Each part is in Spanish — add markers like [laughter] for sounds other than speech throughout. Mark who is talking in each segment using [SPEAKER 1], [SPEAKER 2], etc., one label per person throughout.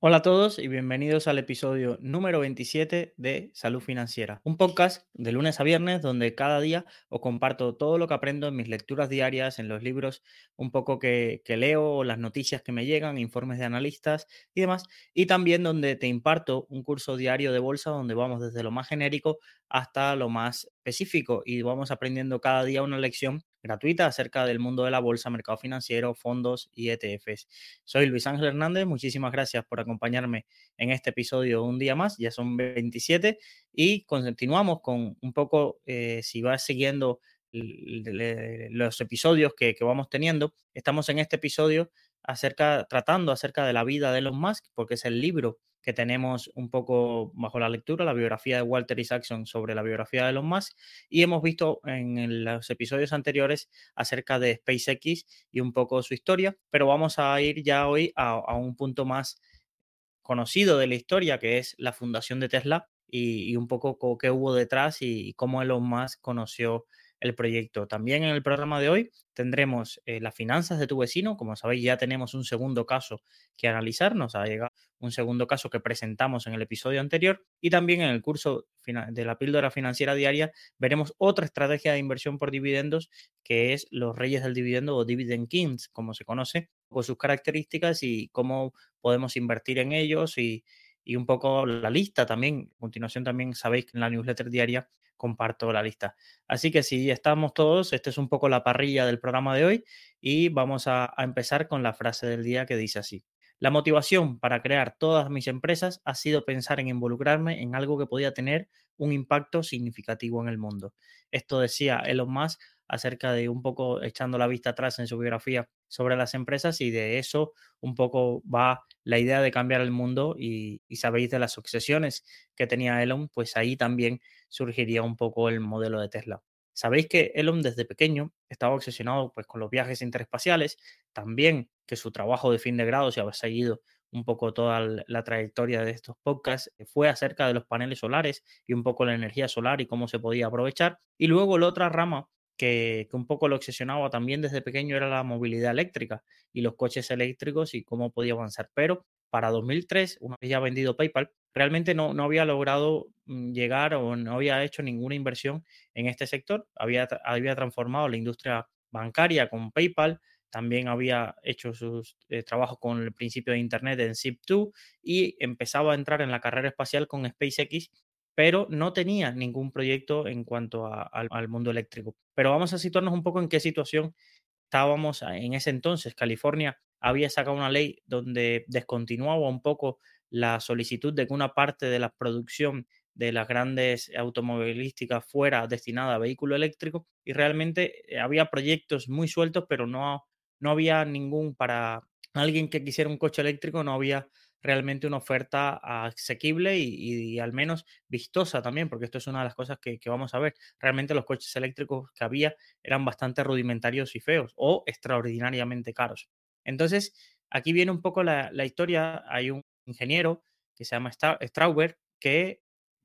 [SPEAKER 1] Hola a todos y bienvenidos al episodio número 27 de Salud Financiera, un podcast de lunes a viernes donde cada día os comparto todo lo que aprendo en mis lecturas diarias, en los libros un poco que, que leo, las noticias que me llegan, informes de analistas y demás, y también donde te imparto un curso diario de bolsa donde vamos desde lo más genérico hasta lo más específico y vamos aprendiendo cada día una lección gratuita acerca del mundo de la bolsa, mercado financiero, fondos y ETFs. Soy Luis Ángel Hernández, muchísimas gracias por acompañarme en este episodio un día más, ya son 27 y continuamos con un poco, eh, si vas siguiendo los episodios que, que vamos teniendo, estamos en este episodio acerca, tratando acerca de la vida de Elon Musk, porque es el libro que tenemos un poco bajo la lectura, la biografía de Walter Isaacson sobre la biografía de Elon Musk, y hemos visto en los episodios anteriores acerca de SpaceX y un poco su historia, pero vamos a ir ya hoy a, un punto más conocido de la historia, que es la fundación de Tesla y, y un poco qué hubo detrás y cómo Elon Musk conoció el proyecto. También en el programa de hoy tendremos eh, las finanzas de tu vecino. Como sabéis, ya tenemos un segundo caso que analizar. Nos ha llegado un segundo caso que presentamos en el episodio anterior. Y también en el curso de la píldora financiera diaria veremos otra estrategia de inversión por dividendos que es los reyes del dividendo o dividend kings, como se conoce, con sus características y cómo podemos invertir en ellos y, y un poco la lista también. A continuación también sabéis que en la newsletter diaria comparto la lista. Así que si estamos todos, esta es un poco la parrilla del programa de hoy y vamos a, a empezar con la frase del día que dice así. La motivación para crear todas mis empresas ha sido pensar en involucrarme en algo que podía tener un impacto significativo en el mundo. Esto decía Elon Musk acerca de un poco echando la vista atrás en su biografía sobre las empresas y de eso un poco va la idea de cambiar el mundo y, y, sabéis de las obsesiones que tenía Elon, pues ahí también surgiría un poco el modelo de Tesla. Sabéis que Elon desde pequeño estaba obsesionado pues, con los viajes interespaciales, también que su trabajo de fin de grado, si habéis seguido un poco toda la trayectoria de estos podcasts, fue acerca de los paneles solares y un poco la energía solar y cómo se podía aprovechar. Y luego la otra rama que, que, un poco lo obsesionaba también desde pequeño era la movilidad eléctrica y los coches eléctricos y cómo podía avanzar. Pero para 2003, una vez ya vendido PayPal, realmente no, no había logrado mm, llegar o no había hecho ninguna inversión en este sector. Había, había transformado la industria bancaria con PayPal, también había hecho sus eh, trabajos con el principio de Internet en ZIP2 y empezaba a entrar en la carrera espacial con SpaceX, pero no tenía ningún proyecto en cuanto al mundo eléctrico. Pero vamos a situarnos un poco en qué situación estábamos en ese entonces. California había sacado una ley donde descontinuaba un poco la solicitud de que una parte de la producción de las grandes automovilísticas fuera destinada a vehículo eléctrico y realmente eh, había proyectos muy sueltos, pero no, no había ningún para alguien que quisiera un coche eléctrico, no había realmente una oferta asequible y, al menos vistosa también, porque esto es una de las cosas que, que, vamos a ver. Realmente los coches eléctricos que había eran bastante rudimentarios y feos o extraordinariamente caros. Entonces, aquí viene un poco la, historia. Hay un ingeniero que se llama Strauber que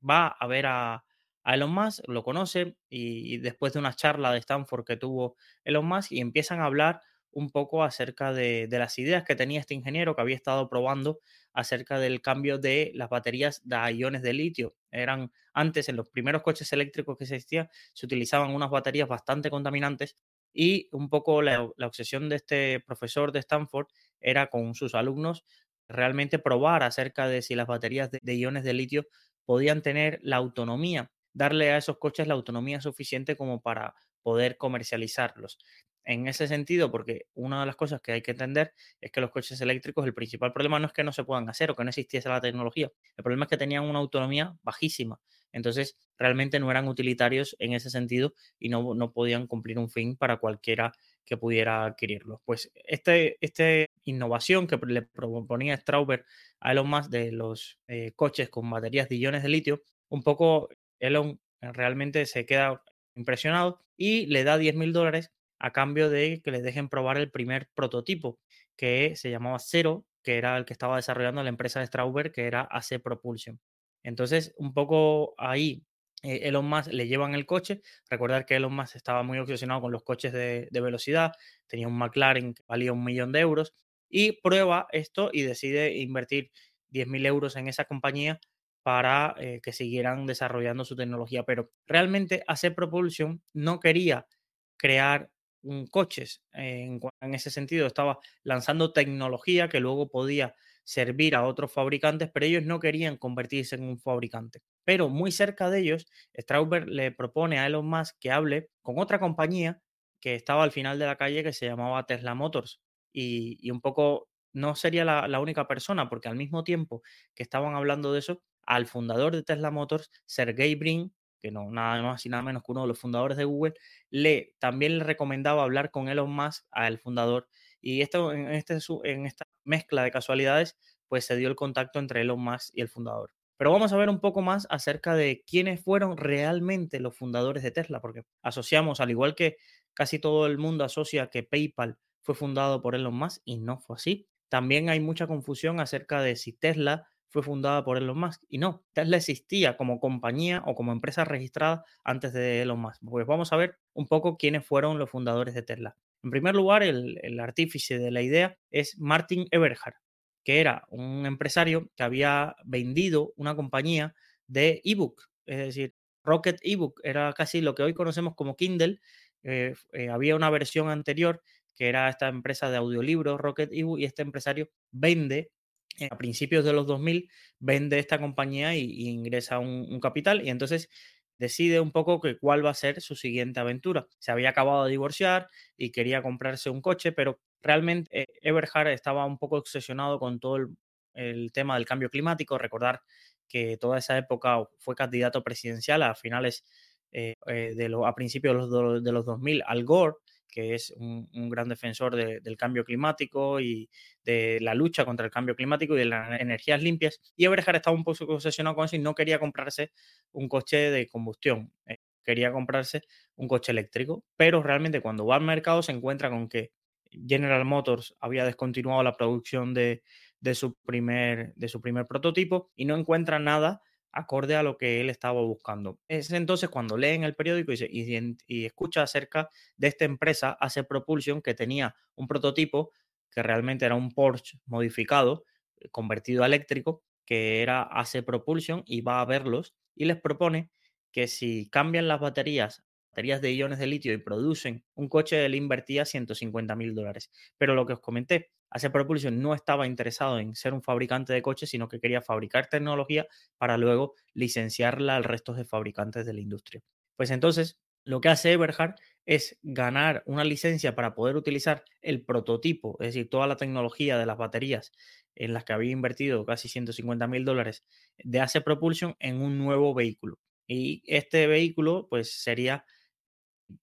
[SPEAKER 1] va a ver a, a Elon Musk, lo conoce y, y, después de una charla de Stanford que tuvo Elon Musk y empiezan a hablar un poco acerca de, las ideas que tenía este ingeniero que había estado probando acerca del cambio de las baterías de iones de litio. Eran antes, en los primeros coches eléctricos que existían, se utilizaban unas baterías bastante contaminantes y un poco la, obsesión de este profesor de Stanford era con sus alumnos realmente probar acerca de si las baterías de iones de litio podían tener la autonomía, darle a esos coches la autonomía suficiente como para poder comercializarlos. En ese sentido, porque una de las cosas que hay que entender es que los coches eléctricos, el principal problema no es que no se puedan hacer o que no existiese la tecnología, el problema es que tenían una autonomía bajísima. Entonces, realmente no eran utilitarios en ese sentido y no, no podían cumplir un fin para cualquiera que pudiera adquirirlos. Pues esta este innovación que le proponía Strauber a Elon Musk de los eh, coches con baterías de iones de litio, un poco Elon realmente se queda impresionado y le da 10 mil dólares a cambio de que les dejen probar el primer prototipo que se llamaba Zero, que era el que estaba desarrollando la empresa de Strauber, que era AC Propulsion. Entonces, un poco ahí eh, Elon Musk le llevan el coche. Recordar que Elon Musk estaba muy obsesionado con los coches de, de, velocidad, tenía un McLaren que valía un millón de euros y prueba esto y decide invertir 10.000 euros en esa compañía para eh, que siguieran desarrollando su tecnología. Pero realmente AC Propulsion no quería crear coches. En, en, ese sentido, estaba lanzando tecnología que luego podía servir a otros fabricantes, pero ellos no querían convertirse en un fabricante. Pero muy cerca de ellos, Strauber le propone a Elon Musk que hable con otra compañía que estaba al final de la calle que se llamaba Tesla Motors. Y, un poco no sería la, la, única persona, porque al mismo tiempo que estaban hablando de eso, al fundador de Tesla Motors, Sergey Brin, que no nada más y nada menos que uno de los fundadores de Google, le también le recomendaba hablar con Elon Musk, al fundador, y esto, en, este, en esta mezcla de casualidades, pues se dio el contacto entre Elon Musk y el fundador. Pero vamos a ver un poco más acerca de quiénes fueron realmente los fundadores de Tesla, porque asociamos, al igual que casi todo el mundo asocia que PayPal fue fundado por Elon Musk y no fue así. También hay mucha confusión acerca de si Tesla fue fundada por Elon Musk. Y no, Tesla existía como compañía o como empresa registrada antes de Elon Musk. Pues vamos a ver un poco quiénes fueron los fundadores de Tesla. En primer lugar, el, artífice de la idea es Martin Eberhard, que era un empresario que había vendido una compañía de ebook, es decir, Rocket ebook era casi lo que hoy conocemos como Kindle. Eh, eh, había una versión anterior que era esta empresa de audiolibros, Rocket ebook, y este empresario vende a principios de los 2000, vende esta compañía y, ingresa un, capital y entonces decide un poco que cuál va a ser su siguiente aventura. Se había acabado de divorciar y quería comprarse un coche, pero realmente eh, Eberhard estaba un poco obsesionado con todo el, tema del cambio climático. Recordar que toda esa época fue candidato presidencial a finales eh, eh, de a principios de los, de los 2000 Al Gore que es un, gran defensor del cambio climático y de la lucha contra el cambio climático y de las energías limpias. Y Eberhard estaba un poco obsesionado con eso y no quería comprarse un coche de combustión. quería comprarse un coche eléctrico, pero realmente cuando va al mercado se encuentra con que General Motors había descontinuado la producción de, su, primer, de su primer prototipo y no encuentra nada acorde a lo que él estaba buscando. Es entonces cuando lee en el periódico y, y, escucha acerca de esta empresa, hace Propulsion, que tenía un prototipo que realmente era un Porsche modificado, eh, convertido a eléctrico, que era AC Propulsion, y va a verlos y les propone que si cambian las baterías baterías de iones de litio y producen un coche, él invertía 150 mil dólares. Pero lo que os comenté, AC Propulsion no estaba interesado en ser un fabricante de coches, sino que quería fabricar tecnología para luego licenciarla al resto de fabricantes de la industria. Pues entonces, lo que hace Eberhard es ganar una licencia para poder utilizar el prototipo, es decir, toda la tecnología de las baterías en las que había invertido casi 150 mil dólares de AC Propulsion en un nuevo vehículo. Y este vehículo, pues sería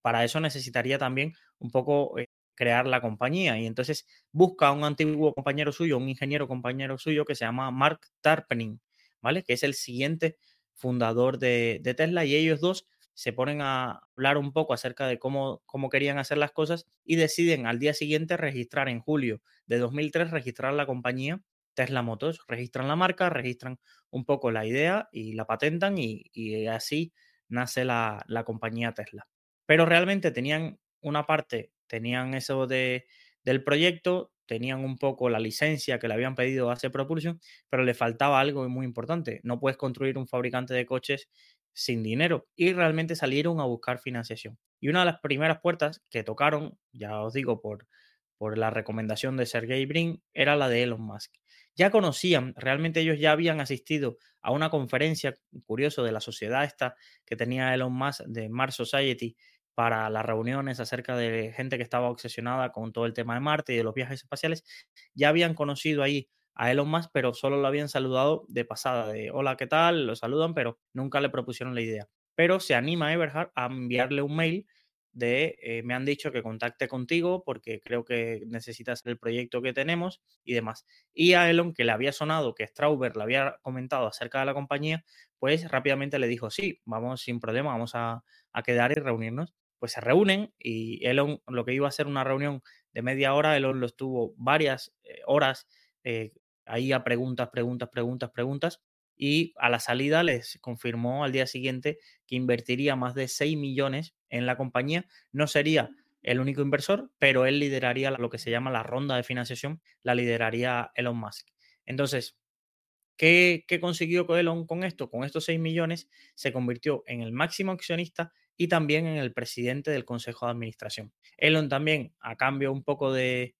[SPEAKER 1] para eso necesitaría también un poco eh, crear la compañía. Y entonces busca a un antiguo compañero suyo, un ingeniero compañero suyo que se llama Mark Tarpening, ¿vale? Que es el siguiente fundador de, Tesla y ellos dos se ponen a hablar un poco acerca de cómo, cómo querían hacer las cosas y deciden al día siguiente registrar en julio de 2003, registrar la compañía Tesla Motors, registran la marca, registran un poco la idea y la patentan y, así nace la compañía Tesla pero realmente tenían una parte, tenían eso de, del proyecto, tenían un poco la licencia que le habían pedido a hacer Propulsion, pero le faltaba algo muy importante. No puedes construir un fabricante de coches sin dinero y realmente salieron a buscar financiación. Y una de las primeras puertas que tocaron, ya os digo, por, por la recomendación de Sergey Brin, era la de Elon Musk. Ya conocían, realmente ellos ya habían asistido a una conferencia, curioso, de la sociedad esta que tenía Elon Musk de Mars Society, para las reuniones acerca de gente que estaba obsesionada con todo el tema de Marte y de los viajes espaciales, ya habían conocido ahí a Elon Musk, pero solo lo habían saludado de pasada, de hola, ¿qué tal? Lo saludan, pero nunca le propusieron la idea. Pero se anima a Eberhard a enviarle un mail de eh, me han dicho que contacte contigo porque creo que necesitas el proyecto que tenemos y demás. Y a Elon, que le había sonado que Strauber le había comentado acerca de la compañía, pues rápidamente le dijo, sí, vamos sin problema, vamos a, a quedar y reunirnos pues se reúnen y Elon, lo que iba a ser una reunión de media hora, Elon lo estuvo varias eh, horas eh, ahí a preguntas, preguntas, preguntas, preguntas. Y a la salida les confirmó al día siguiente que invertiría más de 6 millones en la compañía. No sería el único inversor, pero él lideraría lo que se llama la ronda de financiación, la lideraría Elon Musk. Entonces, ¿Qué, ¿Qué, consiguió Elon con esto? Con estos 6 millones se convirtió en el máximo accionista y también en el presidente del Consejo de Administración. Elon también, a cambio un poco de,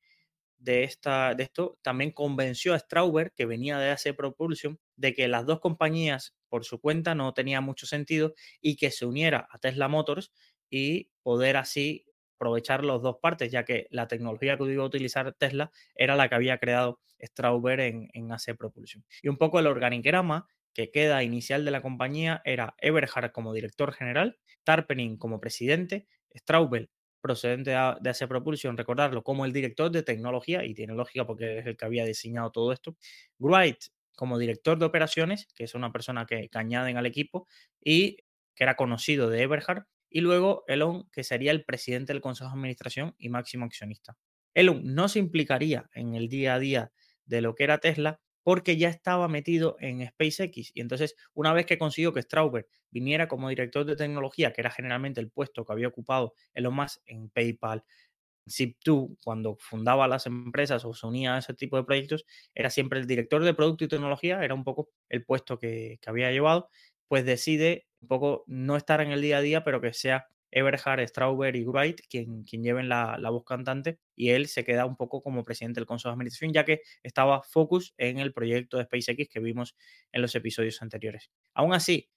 [SPEAKER 1] de, esta, de esto, también convenció a Strauber, que venía de AC Propulsion, de que las dos compañías por su cuenta no tenía mucho sentido y que se uniera a Tesla Motors y poder así aprovechar las dos partes, ya que la tecnología que iba a utilizar Tesla era la que había creado Strauber en, en AC Propulsion. Y un poco el organigrama que queda inicial de la compañía era Eberhard como director general, Tarpening como presidente, Straubel procedente de AC Propulsion, recordarlo, como el director de tecnología, y tiene lógica porque es el que había diseñado todo esto, Wright como director de operaciones, que es una persona que, que añaden al equipo, y que era conocido de Eberhard, y luego Elon, que sería el presidente del Consejo de Administración y máximo accionista. Elon no se implicaría en el día a día de lo que era Tesla porque ya estaba metido en SpaceX. Y entonces, una vez que consiguió que Strauber viniera como director de tecnología, que era generalmente el puesto que había ocupado Elon Musk en PayPal, Zip2, cuando fundaba las empresas o se unía a ese tipo de proyectos, era siempre el director de producto y tecnología, era un poco el puesto que, que había llevado, pues decide un poco no estar en el día a día, pero que sea Eberhard, Strauber y Wright quien, quien lleven la, la, voz cantante y él se queda un poco como presidente del Consejo de Administración ya que estaba focus en el proyecto de SpaceX que vimos en los episodios anteriores. Aún así,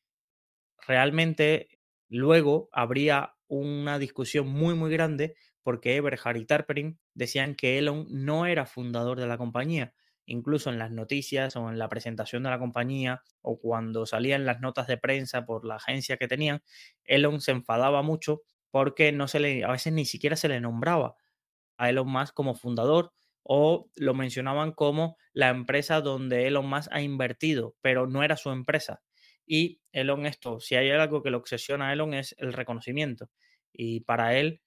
[SPEAKER 1] realmente luego habría una discusión muy muy grande porque Eberhard y Tarperin decían que Elon no era fundador de la compañía, incluso en las noticias o en la presentación de la compañía o cuando salían las notas de prensa por la agencia que tenían, Elon se enfadaba mucho porque no se le, a veces ni siquiera se le nombraba a Elon Musk como fundador o lo mencionaban como la empresa donde Elon Musk ha invertido, pero no era su empresa. Y Elon esto, si hay algo que lo obsesiona a Elon es el reconocimiento. Y para él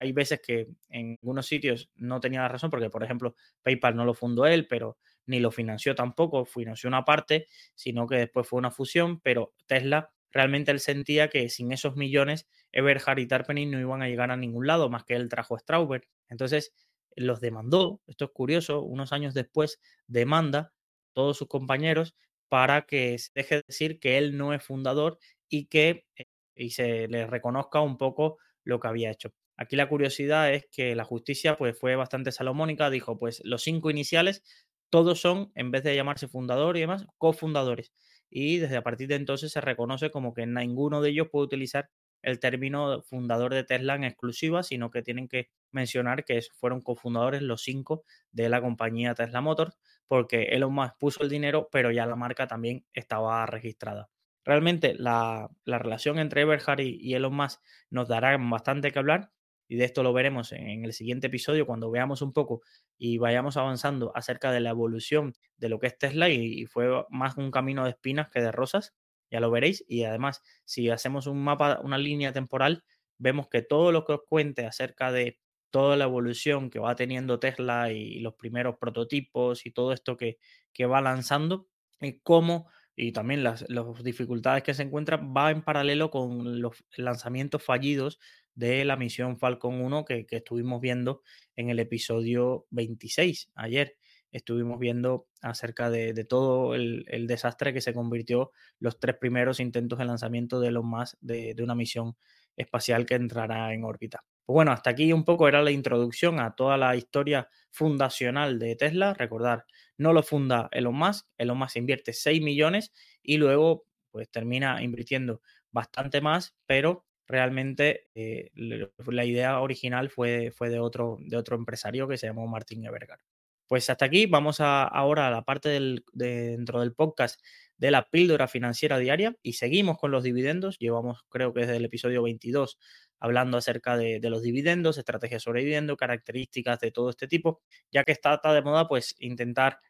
[SPEAKER 1] hay veces que en algunos sitios no tenía la razón, porque por ejemplo PayPal no lo fundó él, pero ni lo financió tampoco, financió una parte, sino que después fue una fusión, pero Tesla realmente él sentía que sin esos millones Eberhard y Tarpening no iban a llegar a ningún lado, más que él trajo a Strauber. Entonces los demandó, esto es curioso, unos años después demanda todos sus compañeros para que se deje de decir que él no es fundador y que eh, y se le reconozca un poco lo que había hecho. Aquí la curiosidad es que la justicia pues, fue bastante salomónica, dijo, pues los cinco iniciales, todos son, en vez de llamarse fundador y demás, cofundadores. Y desde a partir de entonces se reconoce como que ninguno de ellos puede utilizar el término fundador de Tesla en exclusiva, sino que tienen que mencionar que fueron cofundadores los cinco de la compañía Tesla Motors, porque Elon Musk puso el dinero, pero ya la marca también estaba registrada. Realmente la, relación entre Eberhard y, y Elon Musk nos dará bastante que hablar y de esto lo veremos en el siguiente episodio cuando veamos un poco y vayamos avanzando acerca de la evolución de lo que es Tesla y, fue más un camino de espinas que de rosas, ya lo veréis. Y además si hacemos un mapa, una línea temporal, vemos que todo lo que os cuente acerca de toda la evolución que va teniendo Tesla y los primeros prototipos y todo esto que, que va lanzando, y cómo y también las, dificultades que se encuentran va en paralelo con los lanzamientos fallidos de la misión Falcon 1 que, estuvimos viendo en el episodio 26 ayer. Estuvimos viendo acerca de, todo el, desastre que se convirtió los tres primeros intentos de lanzamiento de los más de una misión espacial que entrará en órbita. Pues bueno, hasta aquí un poco era la introducción a toda la historia fundacional de Tesla. Recordar, no lo funda Elon Musk, Elon Musk invierte 6 millones y luego pues termina invirtiendo bastante más, pero realmente eh, la idea original fue, fue de, otro, de otro empresario que se llamó Martin Ebergard. Pues hasta aquí, vamos a, ahora a la parte del, dentro del podcast de la píldora financiera diaria y seguimos con los dividendos. Llevamos, creo que desde el episodio 22, hablando acerca de, los dividendos, estrategias sobre dividendos, características de todo este tipo, ya que está, de moda, pues intentar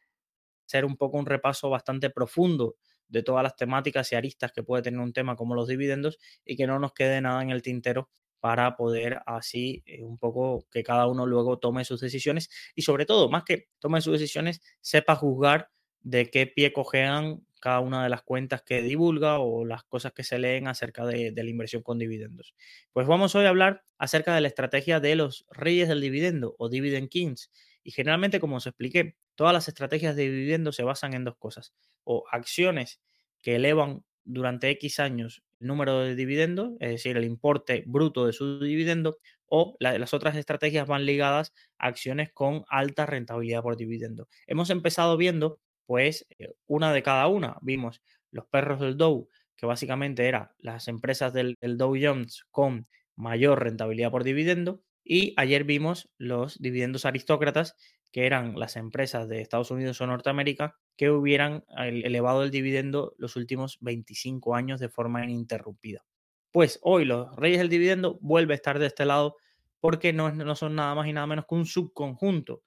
[SPEAKER 1] hacer un poco un repaso bastante profundo de todas las temáticas y aristas que puede tener un tema como los dividendos y que no nos quede nada en el tintero para poder así eh, un poco que cada uno luego tome sus decisiones y sobre todo, más que tome sus decisiones, sepa juzgar de qué pie cojean cada una de las cuentas que divulga o las cosas que se leen acerca de, la inversión con dividendos. Pues vamos hoy a hablar acerca de la estrategia de los reyes del dividendo o dividend kings. Y generalmente, como os expliqué todas las estrategias de dividendo se basan en dos cosas. O acciones que elevan durante X años el número de dividendos, es decir, el importe bruto de su dividendo, o las otras estrategias van ligadas a acciones con alta rentabilidad por dividendo. Hemos empezado viendo, pues, eh, una de cada una. Vimos los perros del Dow, que básicamente eran las empresas del, del Dow Jones con mayor rentabilidad por dividendo. Y ayer vimos los dividendos aristócratas, que eran las empresas de Estados Unidos o Norteamérica que hubieran elevado el dividendo los últimos 25 años de forma ininterrumpida. Pues hoy los reyes del dividendo vuelve a estar de este lado porque no, no son nada más y nada menos que un subconjunto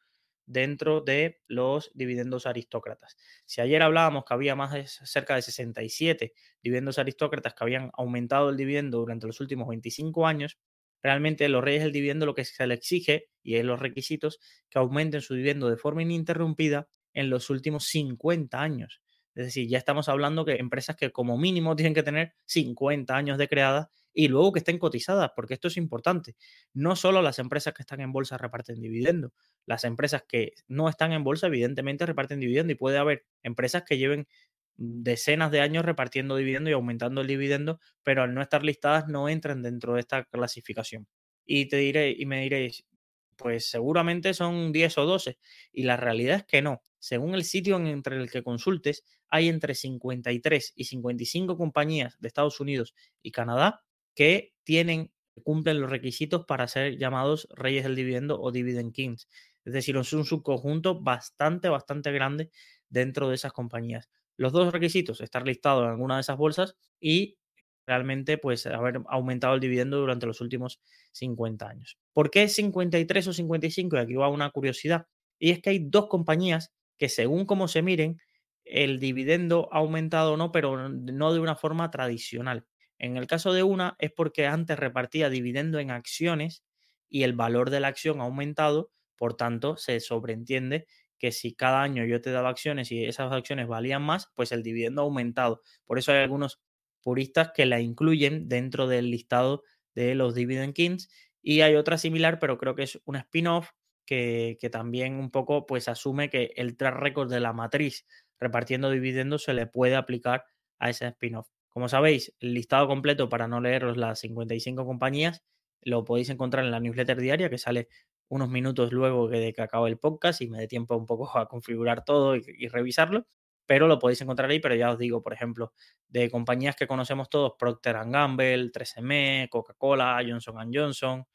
[SPEAKER 1] dentro de los dividendos aristócratas. Si ayer hablábamos que había más de cerca de 67 dividendos aristócratas que habían aumentado el dividendo durante los últimos 25 años, realmente los reyes del dividendo lo que se le exige, y es los requisitos, que aumenten su dividendo de forma ininterrumpida en los últimos 50 años. Es decir, ya estamos hablando que empresas que como mínimo tienen que tener 50 años de creadas y luego que estén cotizadas, porque esto es importante. No solo las empresas que están en bolsa reparten dividendo, las empresas que no están en bolsa evidentemente reparten dividendo y puede haber empresas que lleven decenas de años repartiendo dividendo y aumentando el dividendo, pero al no estar listadas no entran dentro de esta clasificación. Y te diré, y me diréis, pues seguramente son 10 o 12. Y la realidad es que no. Según el sitio entre el que consultes, hay entre 53 y 55 compañías de Estados Unidos y Canadá que tienen, cumplen los requisitos para ser llamados reyes del dividendo o dividend kings. Es decir, es un subconjunto bastante, bastante grande dentro de esas compañías los dos requisitos, estar listado en alguna de esas bolsas y realmente pues haber aumentado el dividendo durante los últimos 50 años. ¿Por qué 53 o 55? Y aquí va una curiosidad. Y es que hay dos compañías que según cómo se miren, el dividendo ha aumentado o no, pero no de una forma tradicional. En el caso de una es porque antes repartía dividendo en acciones y el valor de la acción ha aumentado, por tanto se sobreentiende que si cada año yo te daba acciones y esas acciones valían más, pues el dividendo ha aumentado. Por eso hay algunos puristas que la incluyen dentro del listado de los Dividend Kings y hay otra similar, pero creo que es un spin-off que, también un poco pues asume que el track record de la matriz repartiendo dividendos se le puede aplicar a ese spin-off. Como sabéis, el listado completo para no leeros las 55 compañías lo podéis encontrar en la newsletter diaria que sale unos minutos luego de que acabe el podcast y me dé tiempo un poco a configurar todo y, revisarlo, pero lo podéis encontrar ahí, pero ya os digo, por ejemplo, de compañías que conocemos todos, Procter Gamble, 3M, Coca-Cola, Johnson Johnson,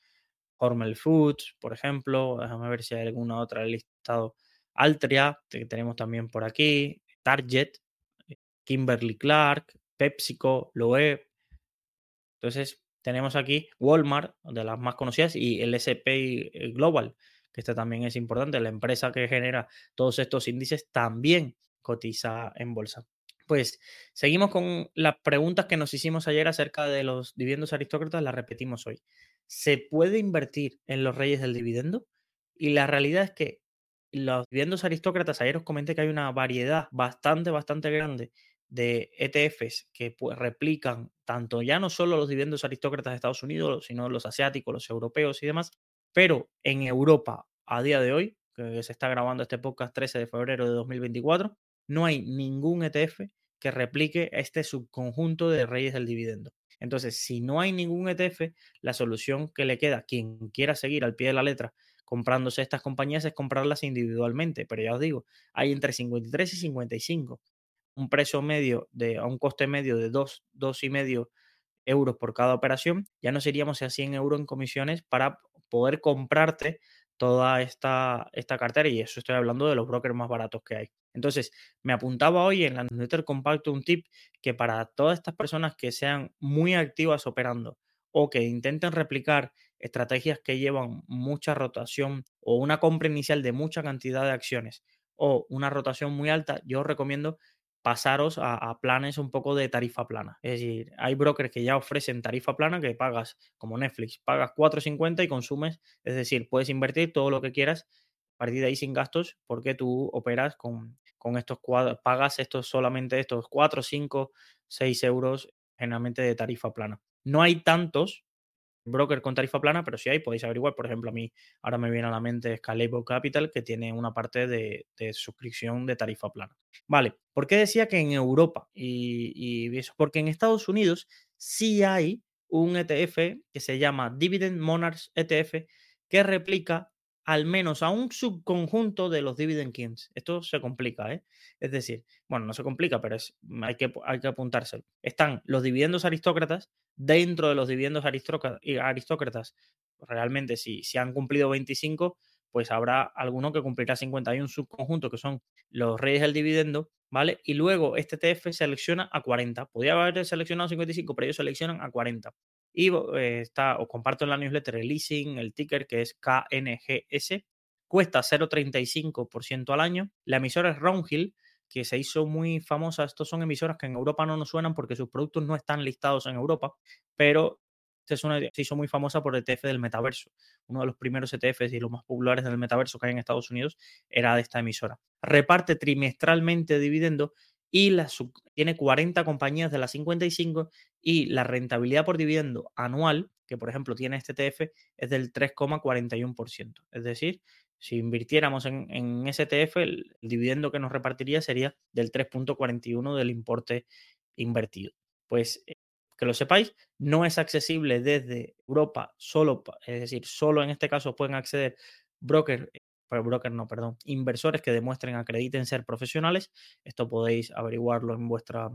[SPEAKER 1] Hormel Foods, por ejemplo, déjame ver si hay alguna otra listado, Altria, que tenemos también por aquí, Target, Kimberly Clark, PepsiCo, Loeb. Entonces, tenemos aquí Walmart, de las más conocidas, y el SP Global, que este también es importante. La empresa que genera todos estos índices también cotiza en bolsa. Pues seguimos con las preguntas que nos hicimos ayer acerca de los dividendos aristócratas, las repetimos hoy. ¿Se puede invertir en los reyes del dividendo? Y la realidad es que los dividendos aristócratas, ayer os comenté que hay una variedad bastante, bastante grande de ETFs que pues, replican tanto ya no solo los dividendos aristócratas de Estados Unidos, sino los asiáticos, los europeos y demás, pero en Europa a día de hoy, que se está grabando este podcast 13 de febrero de 2024, no hay ningún ETF que replique este subconjunto de reyes del dividendo. Entonces, si no hay ningún ETF, la solución que le queda a quien quiera seguir al pie de la letra comprándose estas compañías es comprarlas individualmente. Pero ya os digo, hay entre 53 y 55 un precio medio de, a un coste medio de 2, dos, y medio euros por cada operación, ya nos iríamos a 100 euros en comisiones para poder comprarte toda esta, esta cartera y eso estoy hablando de los brokers más baratos que hay. Entonces, me apuntaba hoy en la newsletter compacto un tip que para todas estas personas que sean muy activas operando o que intenten replicar estrategias que llevan mucha rotación o una compra inicial de mucha cantidad de acciones o una rotación muy alta, yo recomiendo pasaros a, planes un poco de tarifa plana. Es decir, hay brokers que ya ofrecen tarifa plana que pagas, como Netflix, pagas 4.50 y consumes, es decir, puedes invertir todo lo que quieras a partir de ahí sin gastos porque tú operas con, con estos cuadros, pagas estos solamente estos 4, 5, 6 euros generalmente de tarifa plana. No hay tantos broker con tarifa plana, pero si hay, podéis averiguar. Por ejemplo, a mí ahora me viene a la mente Scalable Capital, que tiene una parte de, suscripción de tarifa plana. Vale, ¿por qué decía que en Europa? Y, y eso, porque en Estados Unidos sí hay un ETF que se llama Dividend Monarchs ETF, que replica al menos a un subconjunto de los dividend kings. Esto se complica, ¿eh? Es decir, bueno, no se complica, pero es, hay, que, hay que apuntárselo. Están los dividendos aristócratas dentro de los dividendos aristócratas. Realmente, si, si han cumplido 25, pues habrá alguno que cumplirá 50. Hay un subconjunto que son los reyes del dividendo, ¿vale? Y luego este TF selecciona a 40. Podría haber seleccionado 55, pero ellos seleccionan a 40. Y eh, está, os comparto en la newsletter el leasing, el ticker que es KNGS, cuesta 0,35% al año. La emisora es Roundhill, que se hizo muy famosa. Estos son emisoras que en Europa no nos suenan porque sus productos no están listados en Europa, pero se hizo muy famosa por ETF del metaverso. Uno de los primeros ETFs y los más populares del metaverso que hay en Estados Unidos era de esta emisora. Reparte trimestralmente dividendo y tiene 40 compañías de las 55 y la rentabilidad por dividendo anual, que por ejemplo tiene este ETF, es del 3,41%. Es decir, si invirtiéramos en, en ese ETF, el, dividendo que nos repartiría sería del 3.41 del importe invertido. Pues eh, que lo sepáis, no es accesible desde Europa solo, es decir, solo en este caso pueden acceder brokers broker no, perdón, inversores que demuestren, acrediten ser profesionales. Esto podéis averiguarlo en vuestra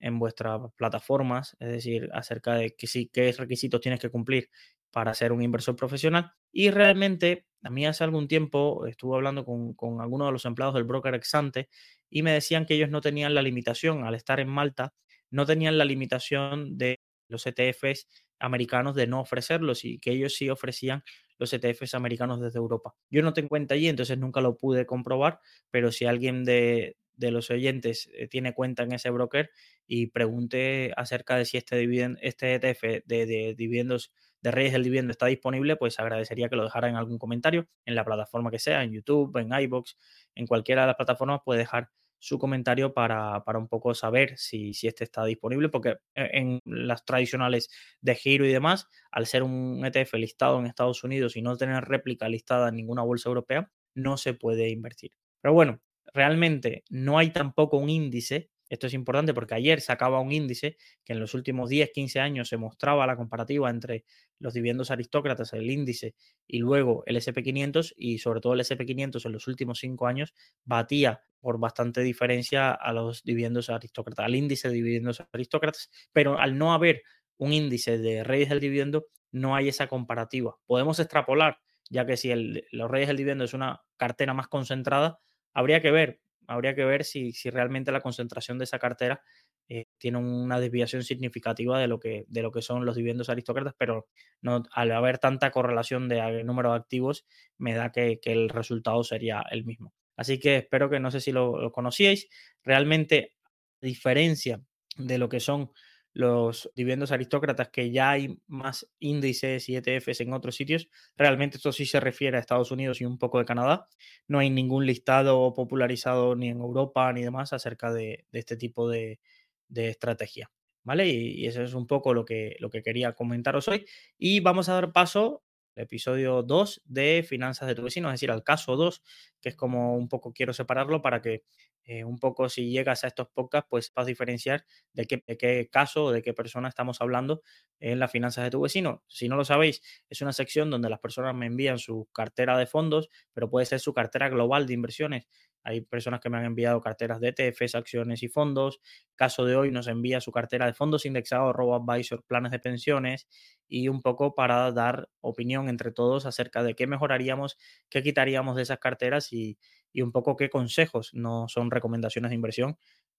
[SPEAKER 1] en vuestras plataformas, es decir, acerca de que sí, qué requisitos tienes que cumplir para ser un inversor profesional. Y realmente, a mí hace algún tiempo estuve hablando con, con algunos de los empleados del broker Exante y me decían que ellos no tenían la limitación, al estar en Malta, no tenían la limitación de los ETFs americanos de no ofrecerlos y que ellos sí ofrecían los ETFs americanos desde Europa. Yo no tengo cuenta allí, entonces nunca lo pude comprobar, pero si alguien de, los oyentes eh, tiene cuenta en ese broker y pregunte acerca de si este, este ETF de, de, dividendos de Reyes del Dividendo está disponible, pues agradecería que lo dejara en algún comentario en la plataforma que sea, en YouTube, en iBox, en cualquiera de las plataformas puede dejar su comentario para, un poco saber si, si, este está disponible, porque e, en las tradicionales de giro y demás, al ser un ETF listado en Estados Unidos y no tener réplica listada en ninguna bolsa europea, no se puede invertir. Pero bueno, realmente no hay tampoco un índice esto es importante porque ayer sacaba un índice que en los últimos 10, 15 años se mostraba la comparativa entre los dividendos aristócratas, el índice, y luego el SP500 y sobre todo el SP500 en los últimos 5 años batía por bastante diferencia a los dividendos aristócratas, al índice de dividendos aristócratas, pero al no haber un índice de reyes del dividendo, no hay esa comparativa. Podemos extrapolar, ya que si el, los reyes del dividendo es una cartera más concentrada, habría que ver habría que ver si, si realmente la concentración de esa cartera eh, tiene una desviación significativa de lo, que, de lo que son los dividendos aristócratas, pero al haber tanta correlación de número de activos, me da que, el resultado sería el mismo. Así que espero que no sé si lo, lo conocíais. Realmente, a diferencia de lo que son los dividendos aristócratas, que ya hay más índices y ETFs en otros sitios. Realmente esto sí se refiere a Estados Unidos y un poco de Canadá. No hay ningún listado popularizado ni en Europa ni demás acerca de, este tipo de, estrategia. ¿Vale? Y, eso es un poco lo que, lo que quería comentaros hoy. Y vamos a dar paso al episodio 2 de Finanzas de tu vecino, es decir, al caso 2, que es como un poco quiero separarlo para que eh, un poco si llegas a estos podcasts, pues vas a diferenciar de qué, qué caso o de qué persona estamos hablando en las finanzas de tu vecino. Si no lo sabéis, es una sección donde las personas me envían su cartera de fondos, pero puede ser su cartera global de inversiones. Hay personas que me han enviado carteras de ETFs, acciones y fondos. Caso de hoy nos envía su cartera de fondos indexados, robo advisor, planes de pensiones y un poco para dar opinión entre todos acerca de qué mejoraríamos, qué quitaríamos de esas carteras y, y un poco qué consejos no son recomendaciones de inversión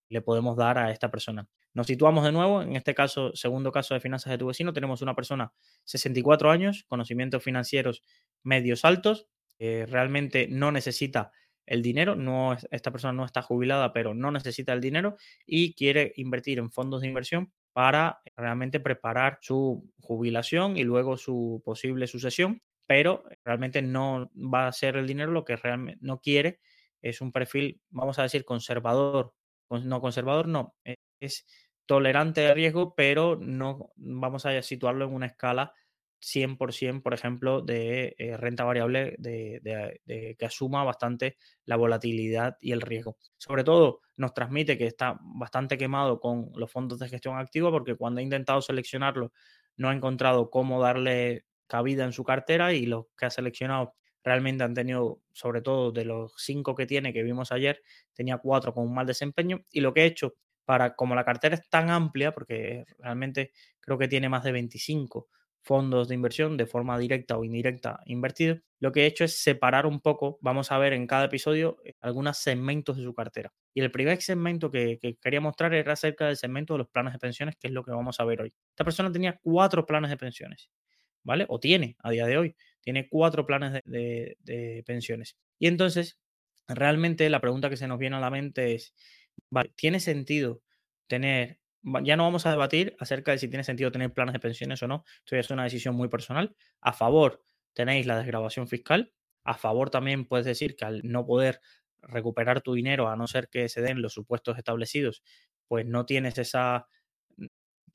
[SPEAKER 1] le podemos dar a esta persona. Nos situamos de nuevo, en este caso, segundo caso de finanzas de tu vecino, tenemos una persona 64 años, conocimientos financieros medios altos, realmente no necesita el dinero, no, esta persona no está jubilada, pero no necesita el dinero y quiere invertir en fondos de inversión para realmente preparar su jubilación y luego su posible sucesión pero realmente no va a ser el dinero lo que realmente no quiere. Es un perfil, vamos a decir, conservador. No conservador, no. E, es tolerante de riesgo, pero no vamos a situarlo en una escala 100%, por ejemplo, de eh, renta variable de, que asuma bastante la volatilidad y el riesgo. Sobre todo, nos transmite que está bastante quemado con los fondos de gestión activa porque cuando ha intentado seleccionarlo no ha encontrado cómo darle cabida en su cartera y los que ha seleccionado realmente han tenido, sobre todo de los cinco que tiene que vimos ayer, tenía cuatro con un mal desempeño y lo que he hecho para, como la cartera es tan amplia, porque realmente creo que tiene más de 25 fondos de inversión de forma directa o indirecta invertidos, lo que he hecho es separar un poco, vamos a ver en cada episodio eh, algunos segmentos de su cartera. Y el primer segmento que, que, quería mostrar era acerca del segmento de los planes de pensiones, que es lo que vamos a ver hoy. Esta persona tenía cuatro planes de pensiones, ¿vale? O tiene a día de hoy, tiene cuatro planes de, pensiones. Y entonces, realmente la pregunta que se nos viene a la mente es, vale, ¿tiene sentido tener ya no vamos a debatir acerca de si tiene sentido tener planes de pensiones o no. Esto ya es una decisión muy personal. A favor tenéis la desgrabación fiscal. A favor también puedes decir que al no poder recuperar tu dinero, a no ser que se den los supuestos establecidos, pues no tienes esa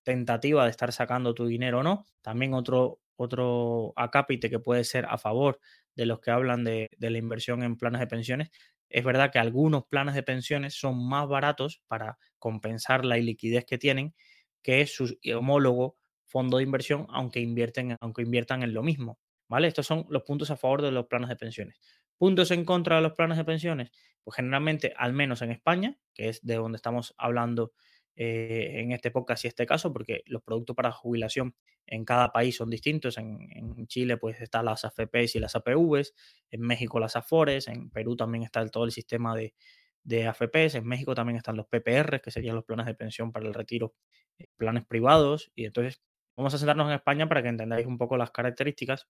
[SPEAKER 1] tentativa de estar sacando tu dinero o no. También otro, otro acápite que puede ser a favor de los que hablan de, de la inversión en planes de pensiones es verdad que algunos planes de pensiones son más baratos para compensar la iliquidez que tienen que su homólogo fondo de inversión, aunque, invierten, aunque inviertan en lo mismo. ¿Vale? Estos son los puntos a favor de los planes de pensiones. Puntos en contra de los planes de pensiones, pues generalmente, al menos en España, que es de donde estamos hablando eh, en este podcast y este caso, porque los productos para jubilación en cada país son distintos. En, Chile, pues están las AFPs y las APVs, en México las AFORES, en Perú también está todo el sistema de, de AFPs, en México también están los PPR, que serían los planes de pensión para el retiro, eh, planes privados. Y entonces vamos a sentarnos en España para que entendáis un poco las características.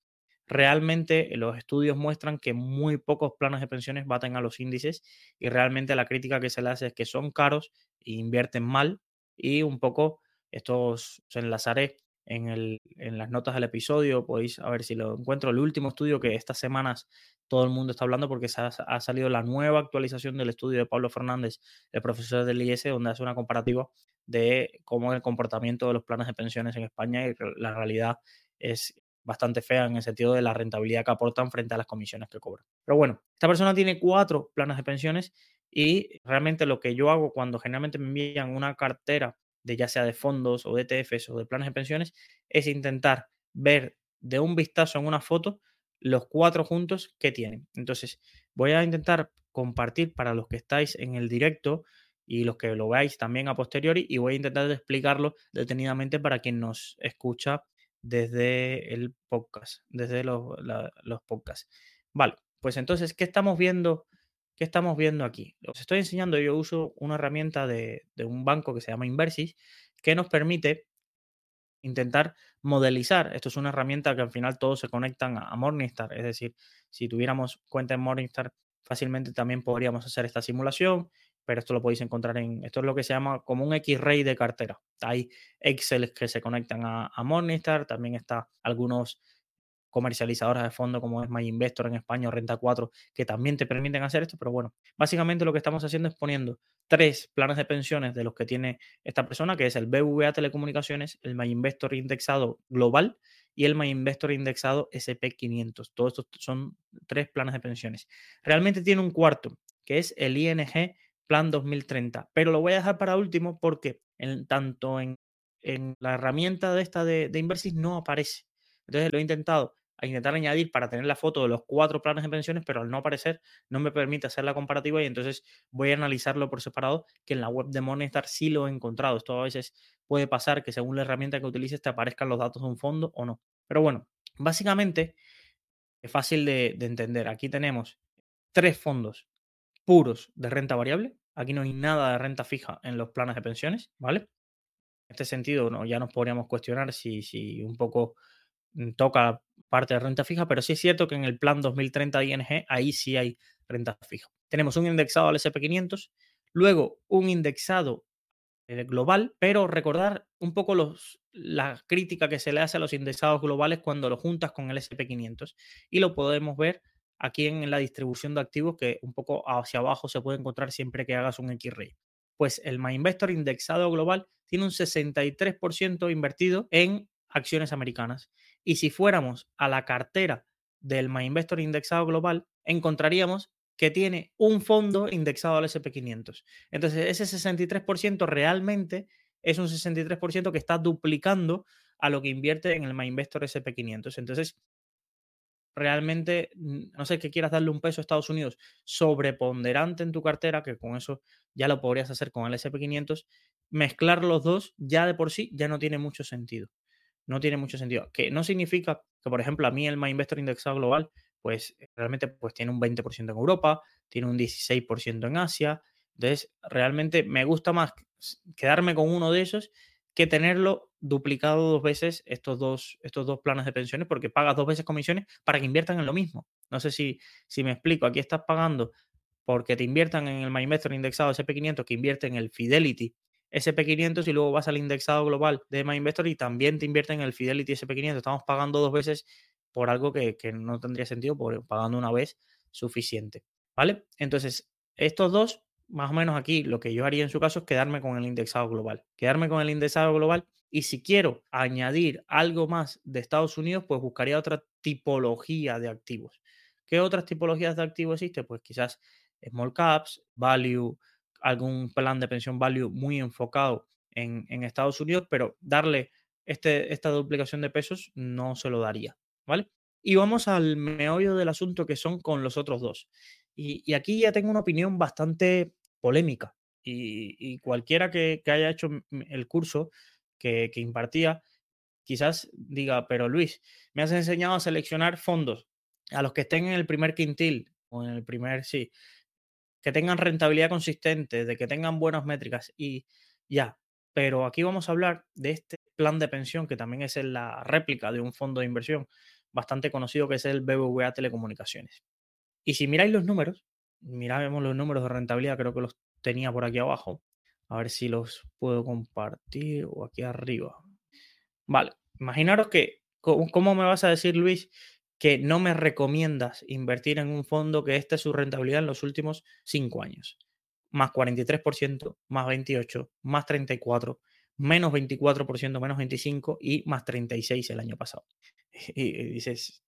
[SPEAKER 1] Realmente los estudios muestran que muy pocos planes de pensiones baten a los índices y realmente la crítica que se le hace es que son caros invierten mal. Y un poco esto os enlazaré en, el, en, las notas del episodio, podéis a ver si lo encuentro, el último estudio que estas semanas todo el mundo está hablando porque se ha, ha, salido la nueva actualización del estudio de Pablo Fernández, el profesor del IES, donde hace una comparativa de cómo es el comportamiento de los planes de pensiones en España y la realidad es bastante fea en el sentido de la rentabilidad que aportan frente a las comisiones que cobran. Pero bueno, esta persona tiene cuatro planes de pensiones y realmente lo que yo hago cuando generalmente me envían una cartera de ya sea de fondos o de ETFs o de planes de pensiones es intentar ver de un vistazo en una foto los cuatro juntos que tienen. Entonces, voy a intentar compartir para los que estáis en el directo y los que lo veáis también a posteriori y voy a intentar explicarlo detenidamente para quien nos escucha desde el podcast, desde los, podcasts. Vale, pues entonces, ¿qué estamos viendo ¿Qué estamos viendo aquí? Os estoy enseñando, yo uso una herramienta de, un banco que se llama Inversis, que nos permite intentar modelizar. Esto es una herramienta que al final todos se conectan a, Morningstar. Es decir, si tuviéramos cuenta en Morningstar, fácilmente también podríamos hacer esta simulación, pero esto lo podéis encontrar en, esto es lo que se llama como un X-Ray de cartera. Hay Excel que se conectan a, a Morningstar, también está algunos comercializadoras de fondo como es MyInvestor en España o Renta 4 que también te permiten hacer esto, pero bueno, básicamente lo que estamos haciendo es poniendo tres planes de pensiones de los que tiene esta persona, que es el BVA Telecomunicaciones, el MyInvestor indexado global y el MyInvestor indexado SP500. Todos estos son tres planes de pensiones. Realmente tiene un cuarto, que es el ING Plan 2030, pero lo voy a dejar para último porque en, tanto en, en la herramienta de esta de, de no aparece. Entonces lo he intentado a intentar añadir para tener la foto de los cuatro planes de pensiones, pero al no aparecer no me permite hacer la comparativa y entonces voy a analizarlo por separado, que en la web de Morningstar sí lo he encontrado. Esto a veces puede pasar que según la herramienta que utilices te aparezcan los datos de un fondo o no. Pero bueno, básicamente es fácil de, entender. Aquí tenemos tres fondos puros de renta variable. Aquí no hay nada de renta fija en los planes de pensiones, ¿vale? En este sentido, no, ya nos podríamos cuestionar si, si un poco Mm, toca parte de renta fija, pero sí es cierto que en el plan 2030 de ING ahí sí hay renta fija. Tenemos un indexado al SP500, luego un indexado eh, global, pero recordar un poco los, la crítica que se le hace a los indexados globales cuando lo juntas con el SP500 y lo podemos ver aquí en la distribución de activos que un poco hacia abajo se puede encontrar siempre que hagas un X-Ray. Pues el MyInvestor indexado global tiene un 63% invertido en acciones americanas Y si fuéramos a la cartera del My Investor indexado global, encontraríamos que tiene un fondo indexado al SP500. Entonces, ese 63% realmente es un 63% que está duplicando a lo que invierte en el My Investor SP500. Entonces, realmente, no sé qué quieras darle un peso a Estados Unidos sobreponderante en tu cartera, que con eso ya lo podrías hacer con el SP500, mezclar los dos ya de por sí ya no tiene mucho sentido. No tiene mucho sentido. Que no significa que, por ejemplo, a mí el My Investor indexado global pues realmente pues tiene un 20% en Europa, tiene un 16% en Asia. Entonces, realmente me gusta más quedarme con uno de esos que tenerlo duplicado dos veces estos dos, estos dos planes de pensiones porque pagas dos veces comisiones para que inviertan en lo mismo. No sé si, si me explico. Aquí estás pagando porque te inviertan en el MyInvestor indexado SP500 que invierte en el Fidelity SP500 y luego vas al indexado global de MyInvestor y también te invierte en el Fidelity SP500. Estamos pagando dos veces por algo que, no tendría sentido, por, pagando una vez suficiente. ¿Vale? Entonces, estos dos, más o menos aquí, lo que yo haría en su caso es quedarme con el indexado global. Quedarme con el indexado global y si quiero añadir algo más de Estados Unidos, pues buscaría otra tipología de activos. ¿Qué otras tipologías de activos existen? Pues quizás small caps, value, algún plan de pensión value muy enfocado en, en Estados Unidos, pero darle este, esta duplicación de pesos no se lo daría. ¿vale? Y vamos al meollo del asunto que son con los otros dos. Y, aquí ya tengo una opinión bastante polémica. Y, cualquiera que, haya hecho el curso que, impartía, quizás diga, pero Luis, me has enseñado a seleccionar fondos a los que estén en el primer quintil o en el primer, sí, que tengan rentabilidad consistente, de que tengan buenas métricas y ya. Pero aquí vamos a hablar de este plan de pensión que también es la réplica de un fondo de inversión bastante conocido que es el BBVA Telecomunicaciones. Y si miráis los números, miramos los números de rentabilidad, creo que los tenía por aquí abajo. A ver si los puedo compartir o aquí arriba. Vale, imaginaros que, ¿cómo me vas a decir, Luis, que no me recomiendas invertir en un fondo que esta es su rentabilidad en los últimos cinco años? Más 43%, más 28%, más 34%, menos 24%, menos 25% y más 36% el año pasado. [laughs] Y, dices,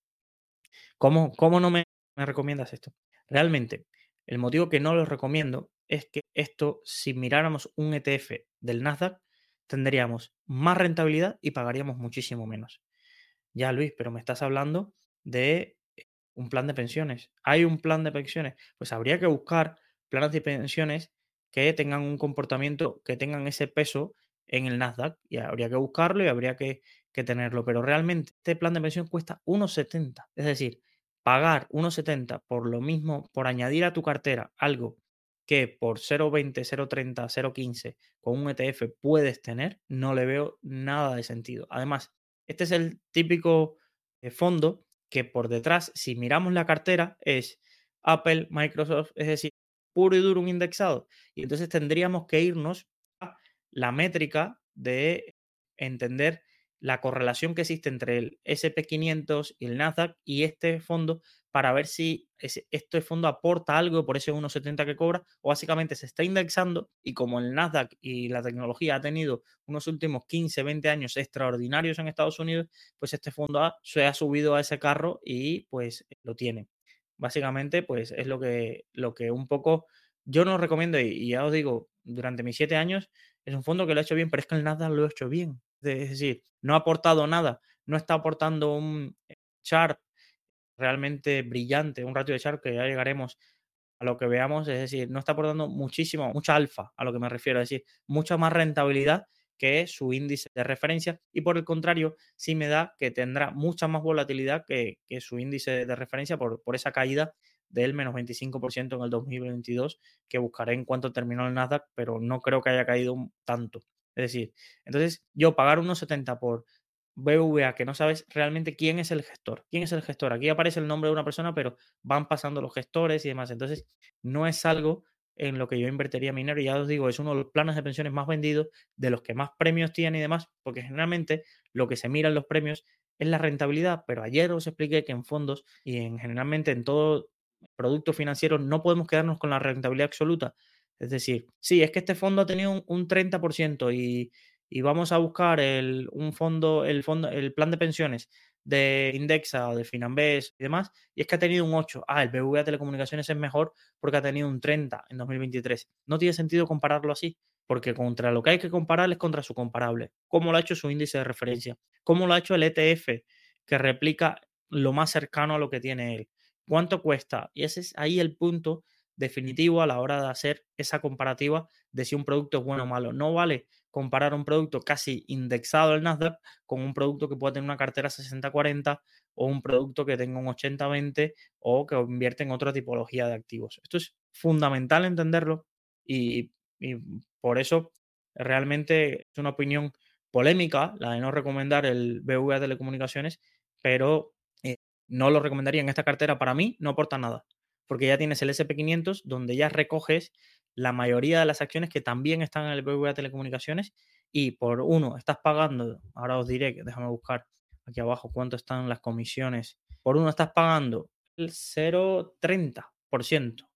[SPEAKER 1] ¿cómo, cómo no me, recomiendas esto? Realmente, el motivo que no lo recomiendo es que esto, si miráramos un ETF del Nasdaq, tendríamos más rentabilidad y pagaríamos muchísimo menos. Ya, Luis, pero me estás hablando de un plan de pensiones. ¿Hay un plan de pensiones? Pues habría que buscar planes de pensiones que tengan un comportamiento, que tengan ese peso en el Nasdaq y habría que buscarlo y habría que, tenerlo. Pero realmente este plan de pensión cuesta 1,70. Es decir, pagar 1,70 por lo mismo, por añadir a tu cartera algo que por 0,20, 0,30, 0,15 con un ETF puedes tener, no le veo nada de sentido. Además, este es el típico eh, fondo que por detrás, si miramos la cartera, es Apple, Microsoft, es decir, puro y duro un indexado. Y entonces tendríamos que irnos la métrica de entender la correlación que existe entre el SP500 y el Nasdaq y este fondo para ver si este fondo aporta algo por ese 1,70 que cobra o básicamente se está indexando y como el Nasdaq y la tecnología ha tenido unos últimos 15, 20 años extraordinarios en Estados Unidos, pues este fondo se ha subido a ese carro y pues lo tiene. Básicamente pues es lo que, lo que un poco yo no recomiendo y ya os digo, durante mis siete años es un fondo que lo ha hecho bien, pero es que el Nasdaq lo ha hecho bien. Es decir, no ha aportado nada, no está aportando un chart realmente brillante, un ratio de chart que ya llegaremos a lo que veamos, es decir, no está aportando muchísimo, mucha alfa a lo que me refiero, es decir, mucha más rentabilidad que su índice de referencia y por el contrario, sí me da que tendrá mucha más volatilidad que, su índice de referencia por, por esa caída del menos 25% en el 2022, que buscaré en cuanto terminó el Nasdaq, pero no creo que haya caído tanto. Es decir, entonces yo pagar unos 70 por BVA, que no sabes realmente quién es el gestor. ¿Quién es el gestor? Aquí aparece el nombre de una persona, pero van pasando los gestores y demás. Entonces, no es algo en lo que yo invertiría mi dinero. Y ya os digo, es uno de los planes de pensiones más vendidos, de los que más premios tiene y demás, porque generalmente lo que se mira en los premios es la rentabilidad. Pero ayer os expliqué que en fondos y en generalmente en todo productos financieros no podemos quedarnos con la rentabilidad absoluta. Es decir, sí, es que este fondo ha tenido un, 30% y, y, vamos a buscar el, un fondo, el fondo, el plan de pensiones de Indexa o de Finambés y demás, y es que ha tenido un 8. Ah, el BBVA Telecomunicaciones es mejor porque ha tenido un 30 en 2023. No tiene sentido compararlo así, porque contra lo que hay que comparar es contra su comparable. ¿Cómo lo ha hecho su índice de referencia? ¿Cómo lo ha hecho el ETF que replica lo más cercano a lo que tiene él? ¿Cuánto cuesta? Y ese es ahí el punto definitivo a la hora de hacer esa comparativa de si un producto es bueno o malo. No vale comparar un producto casi indexado al Nasdaq con un producto que pueda tener una cartera 60-40 o un producto que tenga un 80-20 o que invierte en otra tipología de activos. Esto es fundamental entenderlo y, por eso realmente es una opinión polémica la de no recomendar el BVA Telecomunicaciones, pero no lo recomendaría en esta cartera. Para mí no aporta nada, porque ya tienes el SP500 donde ya recoges la mayoría de las acciones que también están en el BBVA Telecomunicaciones y por uno estás pagando, ahora os diré, déjame buscar aquí abajo cuánto están las comisiones, por uno estás pagando el 0,30%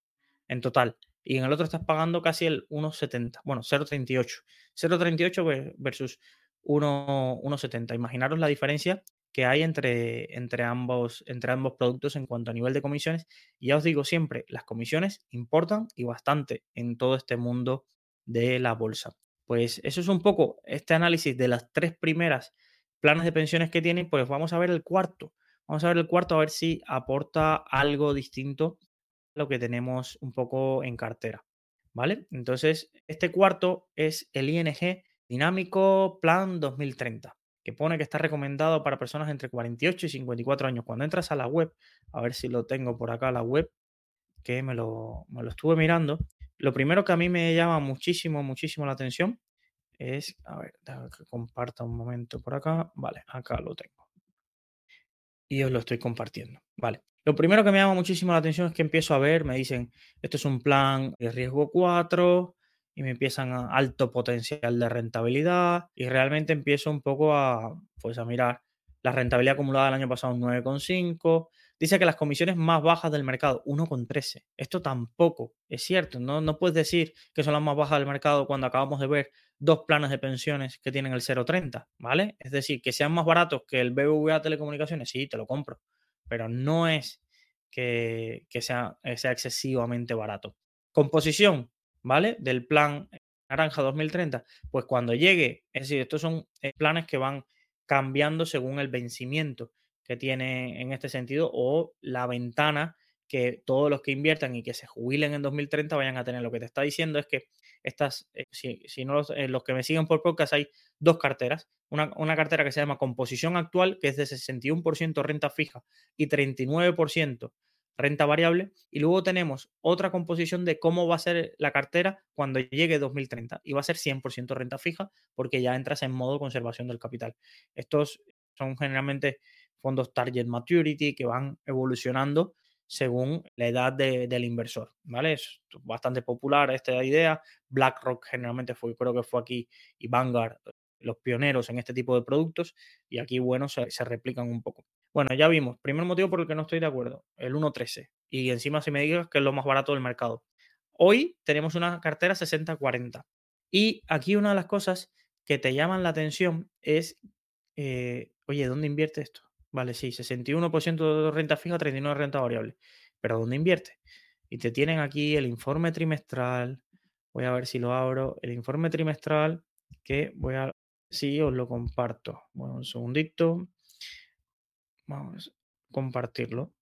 [SPEAKER 1] en total y en el otro estás pagando casi el 1,70, bueno, 0,38, 0,38 versus 1,70. Imaginaros la diferencia que hay entre, entre, ambos, entre ambos productos en cuanto a nivel de comisiones. Y ya os digo siempre, las comisiones importan y bastante en todo este mundo de la bolsa. Pues eso es un poco este análisis de las tres primeras planes de pensiones que tienen, pues vamos a ver el cuarto. Vamos a ver el cuarto a ver si aporta algo distinto a lo que tenemos un poco en cartera. ¿Vale? Entonces, este cuarto es el ING Dinámico Plan 2030 que pone que está recomendado para personas entre 48 y 54 años. Cuando entras a la web, a ver si lo tengo por acá, la web, que me lo, me lo estuve mirando, lo primero que a mí me llama muchísimo, muchísimo la atención es, a ver, que comparta un momento por acá. Vale, acá lo tengo. Y os lo estoy compartiendo. Vale. Lo primero que me llama muchísimo la atención es que empiezo a ver, me dicen, esto es un plan de riesgo 4, y me empiezan a alto potencial de rentabilidad y realmente empiezo un poco a, pues a mirar la rentabilidad acumulada del año pasado un 9,5. Dice que las comisiones más bajas del mercado, 1,13. Esto tampoco es cierto. ¿no? no puedes decir que son las más bajas del mercado cuando acabamos de ver dos planes de pensiones que tienen el 0,30, ¿vale? Es decir, que sean más baratos que el BBVA Telecomunicaciones, sí, te lo compro, pero no es que, sea excesivamente barato. Composición, ¿vale? Del plan Naranja 2030, pues cuando llegue, es decir, estos son eh, planes que van cambiando según el vencimiento que tiene en este sentido o la ventana que todos los que inviertan y que se jubilen en 2030 vayan a tener. Lo que te está diciendo es que estas, eh, si, no los, eh, los, que me siguen por podcast, hay dos carteras. Una, una, cartera que se llama composición actual, que es de 61% renta fija y 39% renta variable. Y luego tenemos otra composición de cómo va a ser la cartera cuando llegue 2030. Y va a ser 100% renta fija porque ya entras en modo conservación del capital. Estos son generalmente fondos Target Maturity que van evolucionando según la edad del inversor, ¿vale? Es bastante popular esta idea. BlackRock generalmente fue, creo que fue aquí, y Vanguard, los pioneros en este tipo de productos, y aquí, bueno, se replican un poco. Bueno, ya vimos. Primer motivo por el que no estoy de acuerdo, el 1.13. Y encima si me digas que es lo más barato del mercado. Hoy tenemos una cartera 60-40. Y aquí una de las cosas que te llaman la atención es, eh, oye, ¿dónde invierte esto? Vale, sí, 61% de renta fija, 39% de renta variable. Pero ¿dónde invierte? Y te tienen aquí el informe trimestral. Voy a ver si lo abro. El informe trimestral que voy a... Sí, os lo comparto. Bueno, un segundito. Vamos a compartirlo.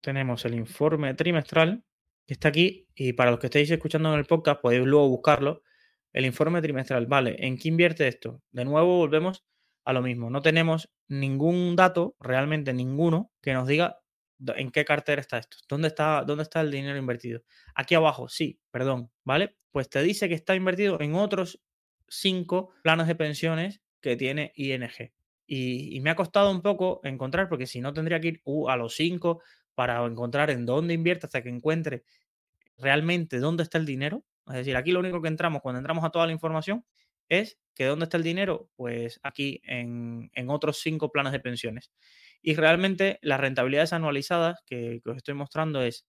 [SPEAKER 1] Tenemos el informe trimestral que está aquí y para los que estéis escuchando en el podcast podéis luego buscarlo. El informe trimestral, vale, ¿en qué invierte esto? De nuevo volvemos a lo mismo. No tenemos ningún dato, realmente ninguno, que nos diga en qué cartera está esto. ¿Dónde está, dónde está el dinero invertido? Aquí abajo, sí, perdón, ¿vale? Pues te dice que está invertido en otros cinco planes de pensiones que tiene ING. Y, me ha costado un poco encontrar, porque si no tendría que ir uh, a los cinco para encontrar en dónde invierte hasta que encuentre realmente dónde está el dinero. Es decir, aquí lo único que entramos cuando entramos a toda la información es que dónde está el dinero, pues aquí en, otros cinco planes de pensiones. Y realmente las rentabilidades anualizadas que, que os estoy mostrando es,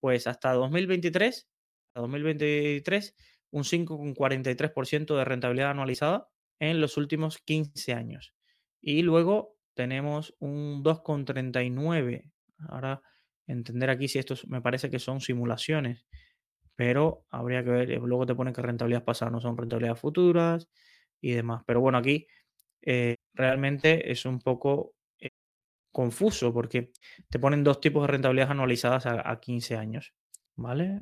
[SPEAKER 1] pues hasta 2023, a 2023, un 5,43% de rentabilidad anualizada en los últimos 15 años. Y luego tenemos un 2,39. Ahora entender aquí si estos me parece que son simulaciones, pero habría que ver, eh, luego te ponen que rentabilidades pasadas no son rentabilidades futuras y demás. Pero bueno, aquí eh, realmente es un poco eh, confuso porque te ponen dos tipos de rentabilidades anualizadas a, a 15 años. ¿Vale?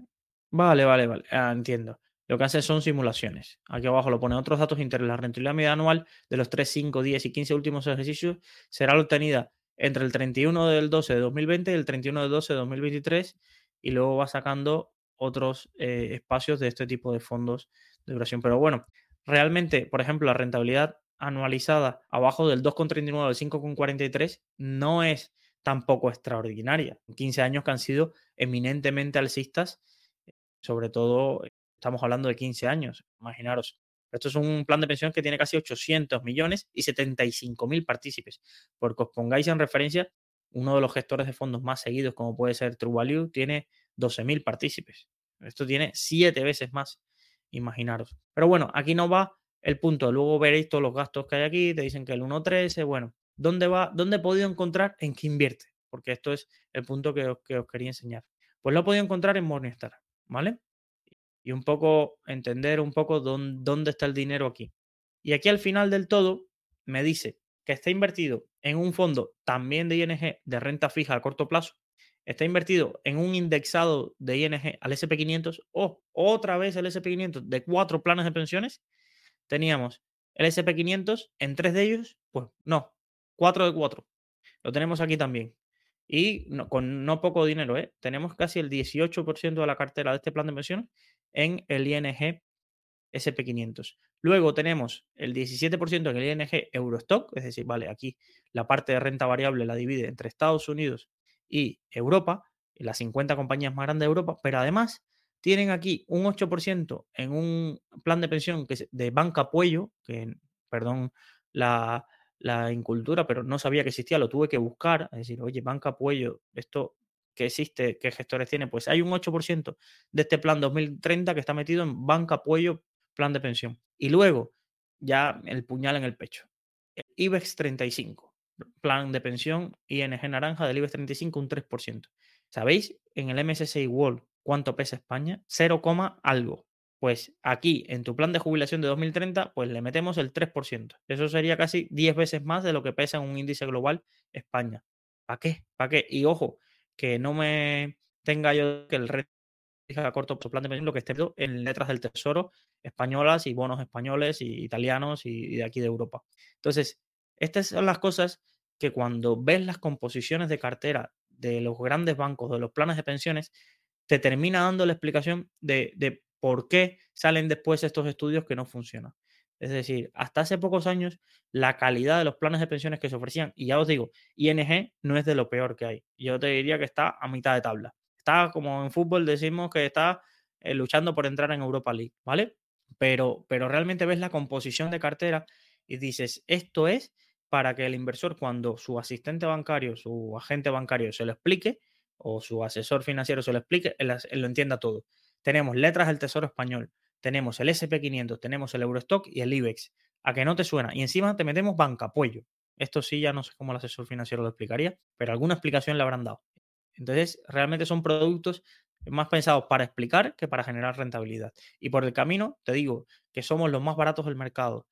[SPEAKER 1] Vale, vale, vale. Ah, entiendo. Lo que hace son simulaciones. Aquí abajo lo pone otros datos internos. La rentabilidad media anual de los 3, 5, 10 y 15 últimos ejercicios será obtenida entre el 31 del 12 de 2020 y el 31 del 12 de 2023 y luego va sacando otros eh, espacios de este tipo de fondos de duración. Pero bueno, realmente, por ejemplo, la rentabilidad anualizada abajo del 2,39 del 5,43 no es tampoco extraordinaria. 15 años que han sido eminentemente alcistas, sobre todo estamos hablando de 15 años, imaginaros. Esto es un plan de pensión que tiene casi 800 millones y 75 mil partícipes. Porque os pongáis en referencia, uno de los gestores de fondos más seguidos, como puede ser True Value, tiene 12 mil partícipes. Esto tiene siete veces más, imaginaros. Pero bueno, aquí no va el punto. Luego veréis todos los gastos que hay aquí, te dicen que el 1.13, bueno, ¿dónde va? ¿Dónde he podido encontrar en qué invierte? Porque esto es el punto que os, que os quería enseñar. Pues lo he podido encontrar en Morningstar, ¿vale? Y un poco entender un poco dónde, está el dinero aquí. Y aquí al final del todo me dice que está invertido en un fondo también de ING de renta fija a corto plazo, está invertido en un indexado de ING al SP500 o otra vez el SP500 de cuatro planes de pensiones. Teníamos el SP500 en tres de ellos, pues no, cuatro de cuatro. Lo tenemos aquí también. Y con no poco dinero, ¿eh? tenemos casi el 18% de la cartera de este plan de pensiones en el ING SP500. Luego tenemos el 17% en el ING Eurostock, es decir, vale, aquí la parte de renta variable la divide entre Estados Unidos y Europa, las 50 compañías más grandes de Europa, pero además tienen aquí un 8% en un plan de pensión que de Banca Puello, que, perdón la, la incultura, pero no sabía que existía, lo tuve que buscar, es decir, oye, Banca Puello, esto que existe, qué gestores tiene, pues hay un 8% de este plan 2030 que está metido en banca, apoyo, plan de pensión. Y luego, ya el puñal en el pecho. IBEX 35, plan de pensión ING naranja del IBEX 35, un 3%. ¿Sabéis en el MSCI World cuánto pesa España? 0, algo. Pues aquí, en tu plan de jubilación de 2030, pues le metemos el 3%. Eso sería casi 10 veces más de lo que pesa en un índice global España. ¿Para qué? ¿Para qué? Y ojo, que no me tenga yo que el reto a corto pensión lo que esté en letras del tesoro españolas y bonos españoles y italianos y, de aquí de Europa. Entonces, estas son las cosas que cuando ves las composiciones de cartera de los grandes bancos, de los planes de pensiones, te termina dando la explicación de, de por qué salen después estos estudios que no funcionan. Es decir, hasta hace pocos años la calidad de los planes de pensiones que se ofrecían, y ya os digo, ING no es de lo peor que hay. Yo te diría que está a mitad de tabla. Está como en fútbol decimos que está eh, luchando por entrar en Europa League, ¿vale? Pero, pero realmente ves la composición de cartera y dices, esto es para que el inversor cuando su asistente bancario, su agente bancario se lo explique, o su asesor financiero se lo explique, él lo entienda todo. Tenemos letras del Tesoro Español, tenemos el SP500, tenemos el Eurostock y el IBEX. A que no te suena. Y encima te metemos banca, apoyo. Esto sí, ya no sé cómo el asesor financiero lo explicaría, pero alguna explicación le habrán dado. Entonces, realmente son productos más pensados para explicar que para generar rentabilidad. Y por el camino, te digo que somos los más baratos del mercado,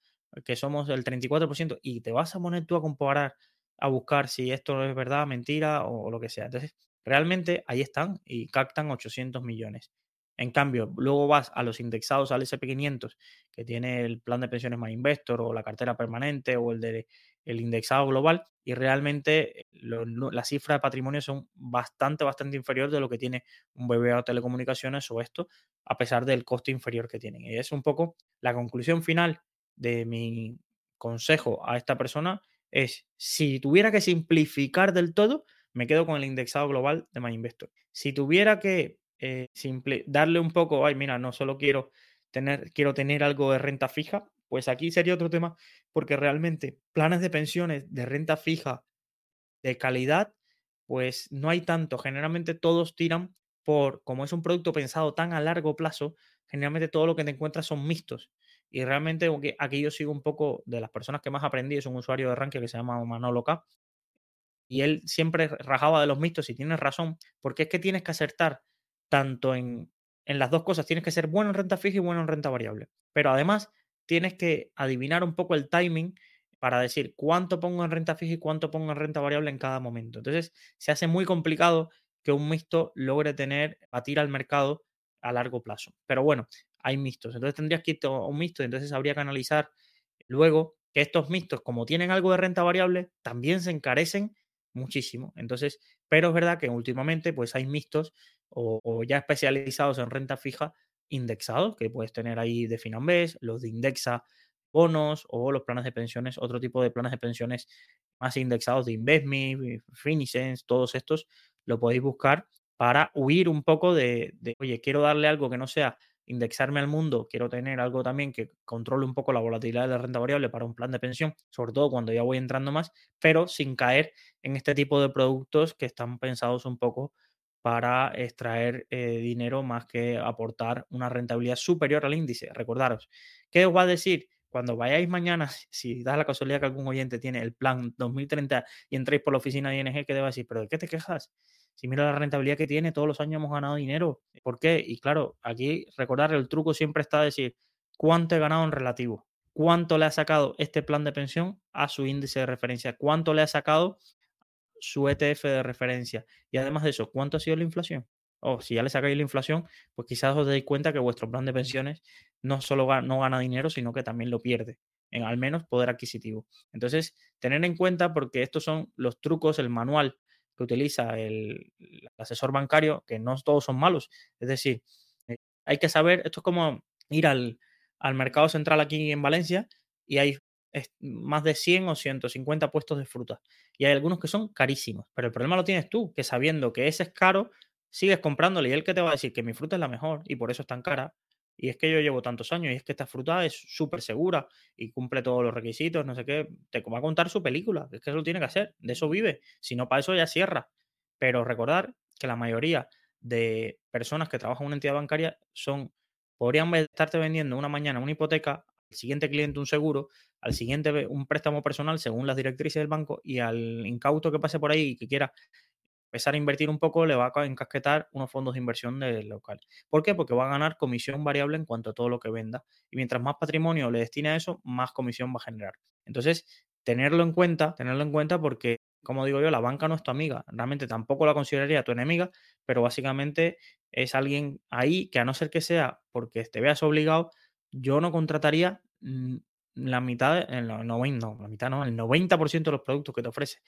[SPEAKER 1] que somos el 34%, y te vas a poner tú a comparar, a buscar si esto es verdad, mentira o, o lo que sea. Entonces, realmente ahí están y captan 800 millones. En cambio, luego vas a los indexados al SP500, que tiene el plan de pensiones más investor o la cartera permanente o el de indexado global y realmente las cifras de patrimonio son bastante, bastante inferiores de lo que tiene un BBA o telecomunicaciones o esto, a pesar del coste inferior que tienen. Y es un poco la conclusión final de mi consejo a esta persona es, si tuviera que simplificar del todo, me quedo con el indexado global de MyInvestor. Si tuviera que eh, simple, darle un poco, ay, mira, no solo quiero tener, quiero tener algo de renta fija, pues aquí sería otro tema, porque realmente planes de pensiones de renta fija de calidad, pues no hay tanto. Generalmente todos tiran por, como es un producto pensado tan a largo plazo, generalmente todo lo que te encuentras son mixtos. Y realmente aquí yo sigo un poco de las personas que más aprendí, es un usuario de Rankia que se llama Manolo K. Y él siempre rajaba de los mitos y tienes razón, porque es que tienes que acertar tanto en, en las dos cosas, tienes que ser bueno en renta fija y bueno en renta variable. Pero además tienes que adivinar un poco el timing para decir cuánto pongo en renta fija y cuánto pongo en renta variable en cada momento. Entonces, se hace muy complicado que un mixto logre tener, batir al mercado a largo plazo. Pero bueno, hay mixtos. Entonces tendrías que ir a un mixto y entonces habría que analizar luego que estos mixtos, como tienen algo de renta variable, también se encarecen muchísimo. Entonces, pero es verdad que últimamente pues hay mixtos o, ya especializados en renta fija indexados, que puedes tener ahí de Finambés, los de Indexa bonos o los planes de pensiones, otro tipo de planes de pensiones más indexados de InvestMe, Finicens, todos estos lo podéis buscar para huir un poco de, de, oye, quiero darle algo que no sea indexarme al mundo, quiero tener algo también que controle un poco la volatilidad de la renta variable para un plan de pensión, sobre todo cuando ya voy entrando más, pero sin caer en este tipo de productos que están pensados un poco para extraer eh, dinero más que aportar una rentabilidad superior al índice. Recordaros, ¿qué os va a decir? Cuando vayáis mañana, si da la casualidad que algún oyente tiene el plan 2030 y entréis por la oficina de ING, ¿qué te va a decir? ¿Pero de qué te quejas? Si mira la rentabilidad que tiene, todos los años hemos ganado dinero. ¿Por qué? Y claro, aquí recordar el truco siempre está decir cuánto he ganado en relativo, cuánto le ha sacado este plan de pensión a su índice de referencia, cuánto le ha sacado su ETF de referencia. Y además de eso, ¿cuánto ha sido la inflación? O si ya le sacáis la inflación, pues quizás os deis cuenta que vuestro plan de pensiones no solo gana, no gana dinero, sino que también lo pierde, en al menos poder adquisitivo. Entonces, tener en cuenta porque estos son los trucos, el manual que utiliza el, asesor bancario, que no todos son malos. Es decir, eh, hay que saber, esto es como ir al, al mercado central aquí en Valencia y hay más de 100 o 150 puestos de fruta. Y hay algunos que son carísimos. Pero el problema lo tienes tú, que sabiendo que ese es caro, sigues comprándole y él que te va a decir que mi fruta es la mejor y por eso es tan cara. Y es que yo llevo tantos años y es que esta fruta es súper segura y cumple todos los requisitos, no sé qué. Te va a contar su película, es que eso lo tiene que hacer, de eso vive. Si no, para eso ya cierra. Pero recordar que la mayoría de personas que trabajan en una entidad bancaria son, podrían estarte vendiendo una mañana una hipoteca siguiente cliente un seguro, al siguiente un préstamo personal según las directrices del banco y al incauto que pase por ahí y que quiera empezar a invertir un poco, le va a encasquetar unos fondos de inversión del local. ¿Por qué? Porque va a ganar comisión variable en cuanto a todo lo que venda. Y mientras más patrimonio le destine a eso, más comisión va a generar. Entonces, tenerlo en cuenta, tenerlo en cuenta porque, como digo yo, la banca no es tu amiga. Realmente tampoco la consideraría tu enemiga, pero básicamente es alguien ahí que a no ser que sea porque te veas obligado, yo no contrataría mm, la mitad, el 90, no, la mitad no, el 90% de los productos que te ofrece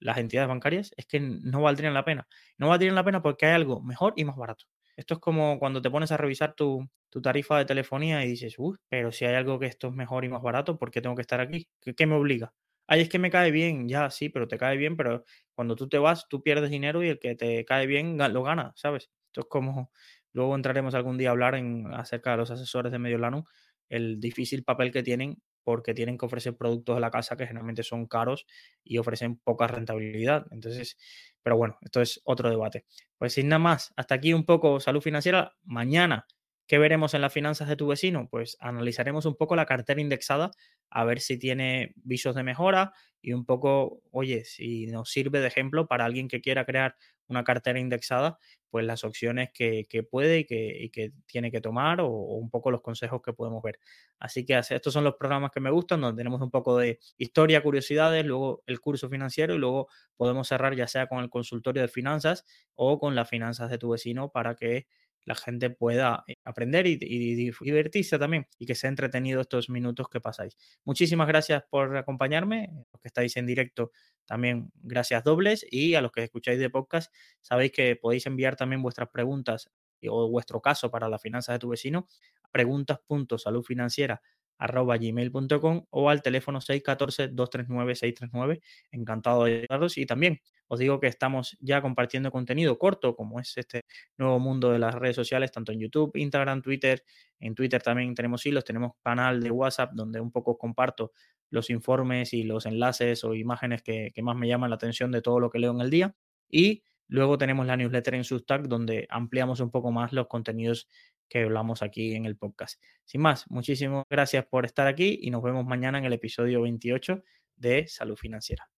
[SPEAKER 1] las entidades bancarias es que no valdrían la pena. No valdrían la pena porque hay algo mejor y más barato. Esto es como cuando te pones a revisar tu, tarifa de telefonía y dices, uy, pero si hay algo que esto es mejor y más barato, ¿por qué tengo que estar aquí? ¿Qué, me obliga? Ay, es que me cae bien, ya sí, pero te cae bien, pero cuando tú te vas, tú pierdes dinero y el que te cae bien lo gana, ¿sabes? Esto es como, luego entraremos algún día a hablar en, acerca de los asesores de Mediolano, el difícil papel que tienen porque tienen que ofrecer productos de la casa que generalmente son caros y ofrecen poca rentabilidad. Entonces, pero bueno, esto es otro debate. Pues sin nada más, hasta aquí un poco salud financiera. Mañana, ¿qué veremos en las finanzas de tu vecino? Pues analizaremos un poco la cartera indexada, a ver si tiene visos de mejora y un poco, oye, si nos sirve de ejemplo para alguien que quiera crear una cartera indexada, pues las opciones que, puede y que, tiene que tomar o, un poco los consejos que podemos ver. Así que estos son los programas que me gustan, donde tenemos un poco de historia, curiosidades, luego el curso financiero y luego podemos cerrar ya sea con el consultorio de finanzas o con las finanzas de tu vecino para que la gente pueda eh, aprender y, divertirse también y que sea entretenido estos minutos que pasáis. Muchísimas gracias por acompañarme, los que estáis en directo también gracias dobles y a los que escucháis de podcast sabéis que podéis enviar también vuestras preguntas o vuestro caso para las finanzas de tu vecino a preguntas.saludfinanciera arroba gmail.com o al teléfono 614-239-639. Encantado de ayudaros y también os digo que estamos ya compartiendo contenido corto, como es este nuevo mundo de las redes sociales, tanto en YouTube, Instagram, Twitter. En Twitter también tenemos hilos, tenemos canal de WhatsApp donde un poco comparto los informes y los enlaces o imágenes que, que más me llaman la atención de todo lo que leo en el día. Y luego tenemos la newsletter en Substack donde ampliamos un poco más los contenidos que hablamos aquí en el podcast. Sin más, muchísimas gracias por estar aquí y nos vemos mañana en el episodio 28 de Salud Financiera.